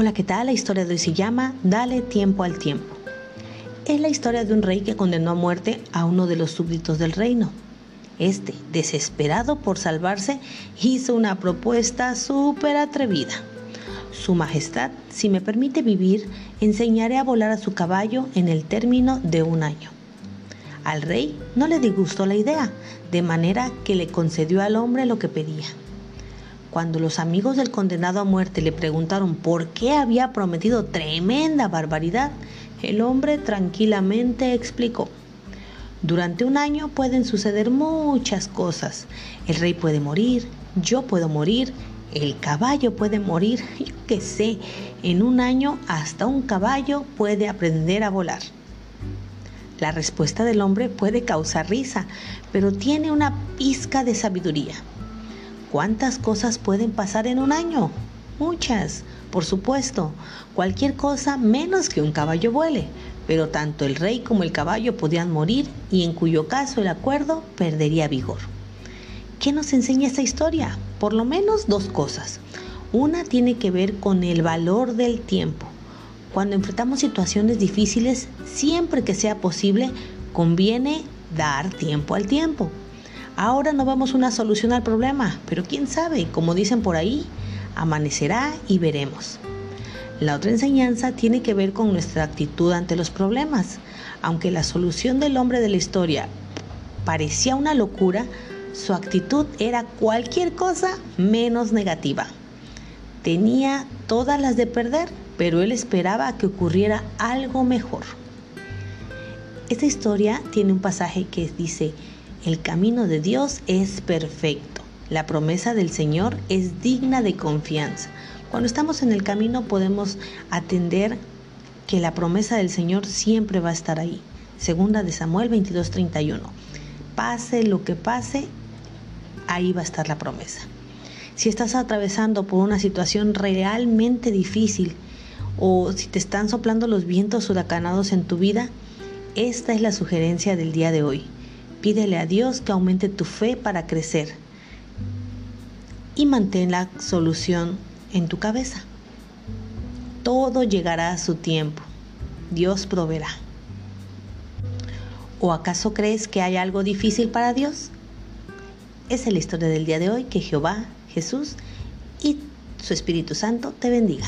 Hola, ¿qué tal? La historia de hoy se llama Dale tiempo al tiempo. Es la historia de un rey que condenó a muerte a uno de los súbditos del reino. Este, desesperado por salvarse, hizo una propuesta súper atrevida. Su Majestad, si me permite vivir, enseñaré a volar a su caballo en el término de un año. Al rey no le disgustó la idea, de manera que le concedió al hombre lo que pedía. Cuando los amigos del condenado a muerte le preguntaron por qué había prometido tremenda barbaridad, el hombre tranquilamente explicó. Durante un año pueden suceder muchas cosas. El rey puede morir, yo puedo morir, el caballo puede morir, yo qué sé, en un año hasta un caballo puede aprender a volar. La respuesta del hombre puede causar risa, pero tiene una pizca de sabiduría. ¿Cuántas cosas pueden pasar en un año? Muchas, por supuesto. Cualquier cosa menos que un caballo vuele. Pero tanto el rey como el caballo podían morir y en cuyo caso el acuerdo perdería vigor. ¿Qué nos enseña esta historia? Por lo menos dos cosas. Una tiene que ver con el valor del tiempo. Cuando enfrentamos situaciones difíciles, siempre que sea posible, conviene dar tiempo al tiempo. Ahora no vemos una solución al problema, pero quién sabe, como dicen por ahí, amanecerá y veremos. La otra enseñanza tiene que ver con nuestra actitud ante los problemas. Aunque la solución del hombre de la historia parecía una locura, su actitud era cualquier cosa menos negativa. Tenía todas las de perder, pero él esperaba que ocurriera algo mejor. Esta historia tiene un pasaje que dice, el camino de Dios es perfecto. La promesa del Señor es digna de confianza. Cuando estamos en el camino podemos atender que la promesa del Señor siempre va a estar ahí. Segunda de Samuel 22:31. Pase lo que pase, ahí va a estar la promesa. Si estás atravesando por una situación realmente difícil o si te están soplando los vientos huracanados en tu vida, esta es la sugerencia del día de hoy. Pídele a Dios que aumente tu fe para crecer y mantén la solución en tu cabeza. Todo llegará a su tiempo. Dios proveerá. ¿O acaso crees que hay algo difícil para Dios? Esa es la historia del día de hoy. Que Jehová, Jesús y su Espíritu Santo te bendiga.